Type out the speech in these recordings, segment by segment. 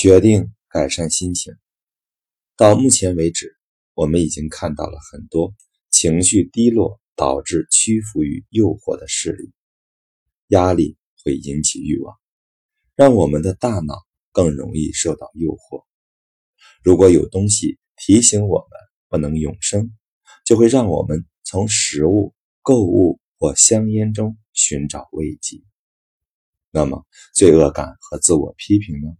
决定改善心情。到目前为止，我们已经看到了很多情绪低落导致屈服于诱惑的事例。压力会引起欲望，让我们的大脑更容易受到诱惑。如果有东西提醒我们不能永生，就会让我们从食物、购物或香烟中寻找慰藉。那么，罪恶感和自我批评呢？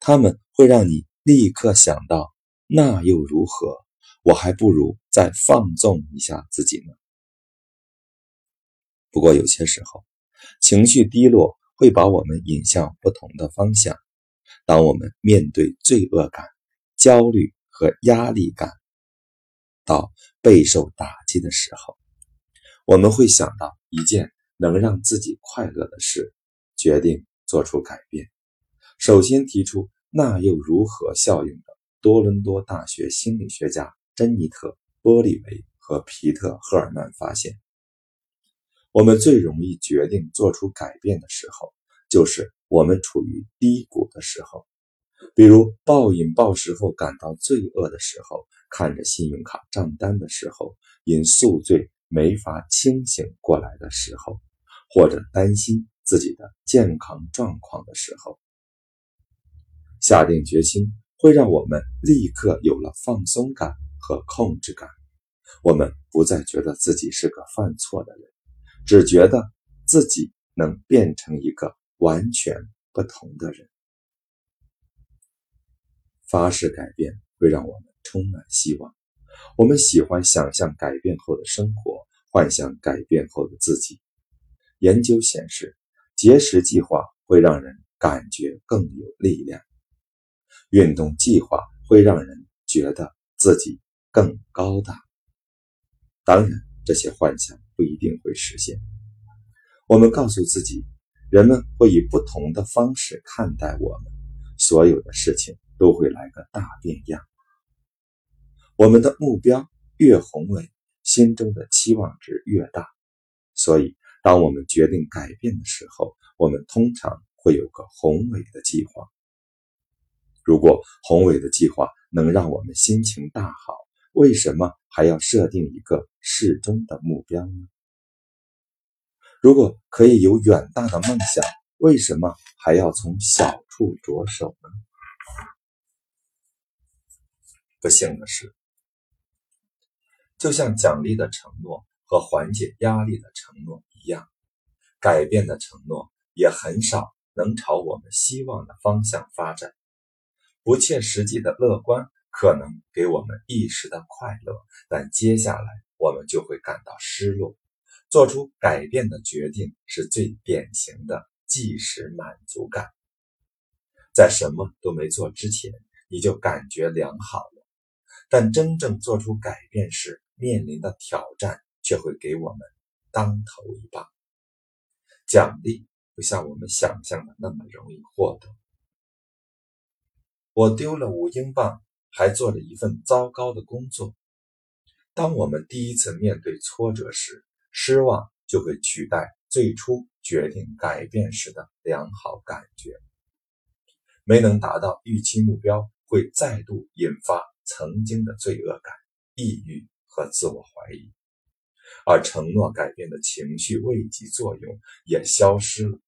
他们会让你立刻想到：那又如何？我还不如再放纵一下自己呢。不过，有些时候，情绪低落会把我们引向不同的方向。当我们面对罪恶感、焦虑和压力感到备受打击的时候，我们会想到一件能让自己快乐的事。决定做出改变。首先提出“那又如何”效应的多伦多大学心理学家珍妮特·波利维和皮特·赫尔曼发现，我们最容易决定做出改变的时候，就是我们处于低谷的时候，比如暴饮暴食后感到罪恶的时候，看着信用卡账单的时候，因宿醉没法清醒过来的时候，或者担心。自己的健康状况的时候，下定决心会让我们立刻有了放松感和控制感。我们不再觉得自己是个犯错的人，只觉得自己能变成一个完全不同的人。发誓改变会让我们充满希望。我们喜欢想象改变后的生活，幻想改变后的自己。研究显示。节食计划会让人感觉更有力量，运动计划会让人觉得自己更高大。当然，这些幻想不一定会实现。我们告诉自己，人们会以不同的方式看待我们，所有的事情都会来个大变样。我们的目标越宏伟，心中的期望值越大，所以。当我们决定改变的时候，我们通常会有个宏伟的计划。如果宏伟的计划能让我们心情大好，为什么还要设定一个适中的目标呢？如果可以有远大的梦想，为什么还要从小处着手呢？不幸的是，就像奖励的承诺和缓解压力的承诺。一样，改变的承诺也很少能朝我们希望的方向发展。不切实际的乐观可能给我们一时的快乐，但接下来我们就会感到失落。做出改变的决定是最典型的即时满足感。在什么都没做之前，你就感觉良好了，但真正做出改变时面临的挑战却会给我们。当头一棒，奖励不像我们想象的那么容易获得。我丢了五英镑，还做了一份糟糕的工作。当我们第一次面对挫折时，失望就会取代最初决定改变时的良好感觉。没能达到预期目标，会再度引发曾经的罪恶感、抑郁和自我怀疑。而承诺改变的情绪慰藉作用也消失了。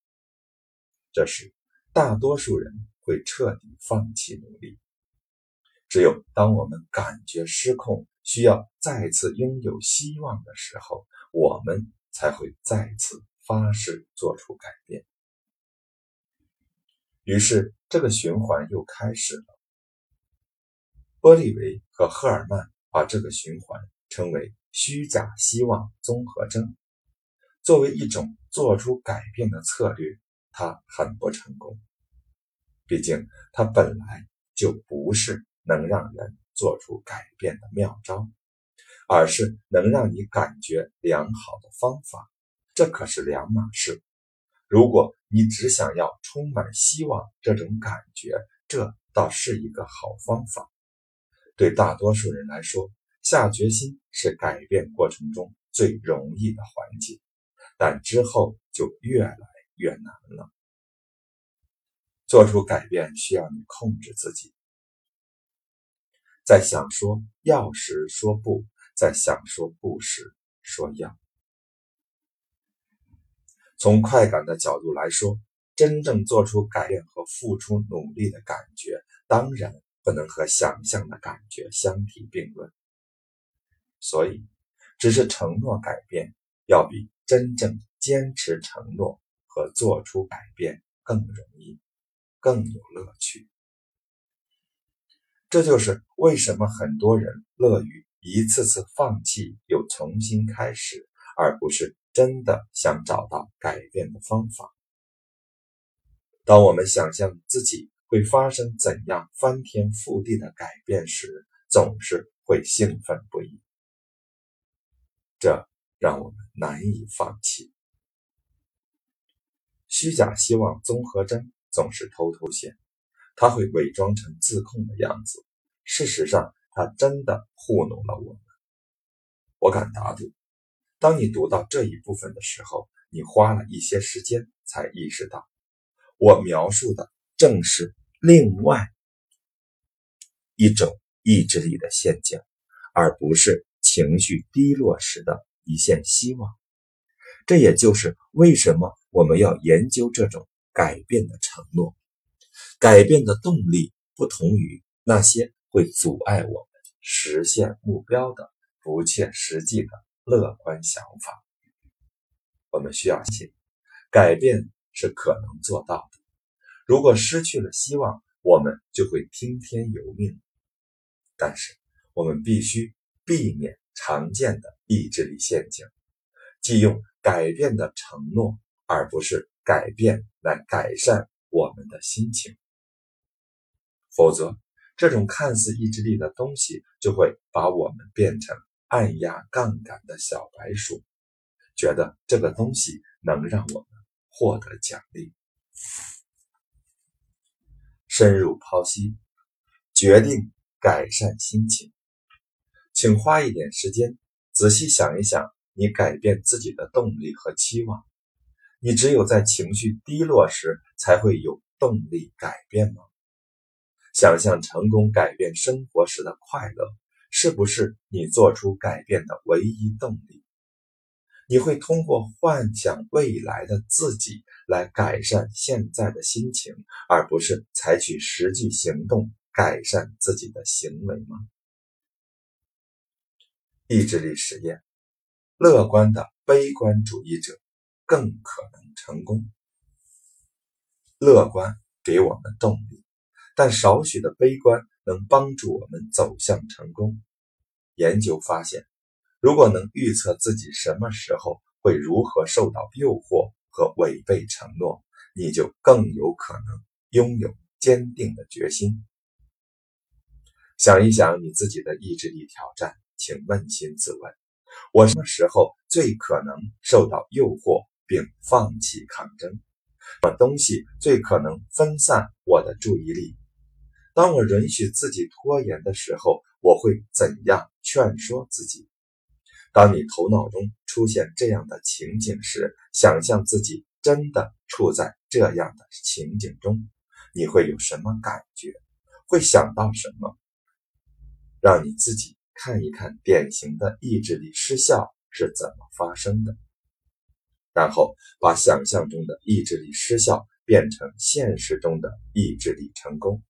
这时，大多数人会彻底放弃努力。只有当我们感觉失控，需要再次拥有希望的时候，我们才会再次发誓做出改变。于是，这个循环又开始了。波利维和赫尔曼把这个循环称为。虚假希望综合征作为一种做出改变的策略，它很不成功。毕竟，它本来就不是能让人做出改变的妙招，而是能让你感觉良好的方法。这可是两码事。如果你只想要充满希望这种感觉，这倒是一个好方法。对大多数人来说。下决心是改变过程中最容易的环节，但之后就越来越难了。做出改变需要你控制自己，在想说要时说不，在想说不时说要。从快感的角度来说，真正做出改变和付出努力的感觉，当然不能和想象的感觉相提并论。所以，只是承诺改变，要比真正坚持承诺和做出改变更容易。更有乐趣，这就是为什么很多人乐于一次次放弃又重新开始，而不是真的想找到改变的方法。当我们想象自己会发生怎样翻天覆地的改变时，总是会兴奋不已，这让我们难以放弃。虚假希望综合征。总是偷偷显，他会伪装成自控的样子。事实上，他真的糊弄了我们。我敢打赌，当你读到这一部分的时候，你花了一些时间才意识到，我描述的正是另外一种意志力的陷阱，而不是情绪低落时的一线希望。这也就是为什么我们要研究这种。改变的承诺，改变的动力不同于那些会阻碍我们实现目标的不切实际的乐观想法。我们需要信，改变是可能做到的。如果失去了希望，我们就会听天由命。但是，我们必须避免常见的意志力陷阱，即用改变的承诺，而不是。改变来改善我们的心情，否则这种看似意志力的东西就会把我们变成按压杠杆的小白鼠，觉得这个东西能让我们获得奖励。深入剖析，决定改善心情，请花一点时间仔细想一想，你改变自己的动力和期望。你只有在情绪低落时才会有动力改变吗？想象成功改变生活时的快乐，是不是你做出改变的唯一动力？你会通过幻想未来的自己来改善现在的心情，而不是采取实际行动改善自己的行为吗？意志力实验：乐观的悲观主义者。更可能成功。乐观给我们动力，但少许的悲观能帮助我们走向成功。研究发现，如果能预测自己什么时候会如何受到诱惑和违背承诺，你就更有可能拥有坚定的决心。想一想你自己的意志力挑战，请扪心自问：我什么时候最可能受到诱惑？并放弃抗争，什么东西最可能分散我的注意力？当我允许自己拖延的时候，我会怎样劝说自己？当你头脑中出现这样的情景时，想象自己真的处在这样的情景中，你会有什么感觉？会想到什么？让你自己看一看典型的意志力失效是怎么发生的。然后把想象中的意志力失效变成现实中的意志力成功。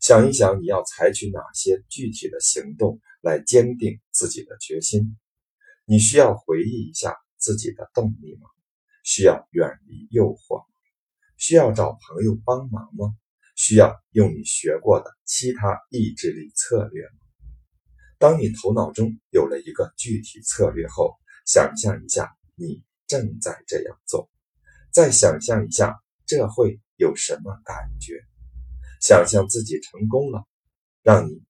想一想，你要采取哪些具体的行动来坚定自己的决心？你需要回忆一下自己的动力吗？需要远离诱惑吗？需要找朋友帮忙吗？需要用你学过的其他意志力策略吗？当你头脑中有了一个具体策略后，想象一下。你正在这样做，再想象一下，这会有什么感觉？想象自己成功了，让你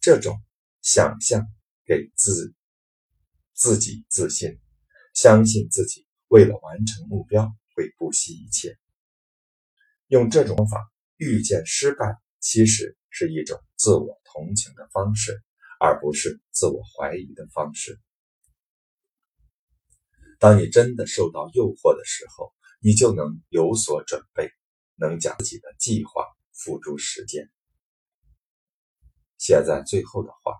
这种想象给自自己自信，相信自己为了完成目标会不惜一切。用这种方法遇见失败，其实是一种自我同情的方式，而不是自我怀疑的方式。当你真的受到诱惑的时候，你就能有所准备，能将自己的计划付诸实践。写在最后的话，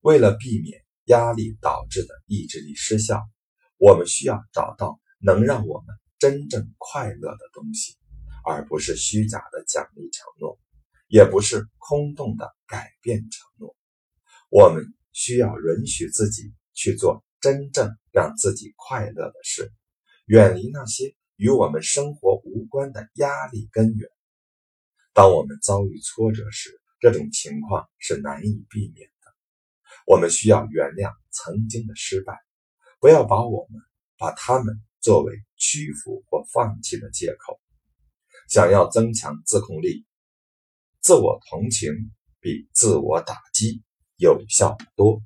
为了避免压力导致的意志力失效，我们需要找到能让我们真正快乐的东西，而不是虚假的奖励承诺，也不是空洞的改变承诺。我们需要允许自己去做真正让自己快乐的事，远离那些与我们生活无关的压力根源。当我们遭遇挫折时，这种情况是难以避免的。我们需要原谅曾经的失败，不要把我们把他们作为屈服或放弃的借口。想要增强自控力，自我同情比自我打击有效得多。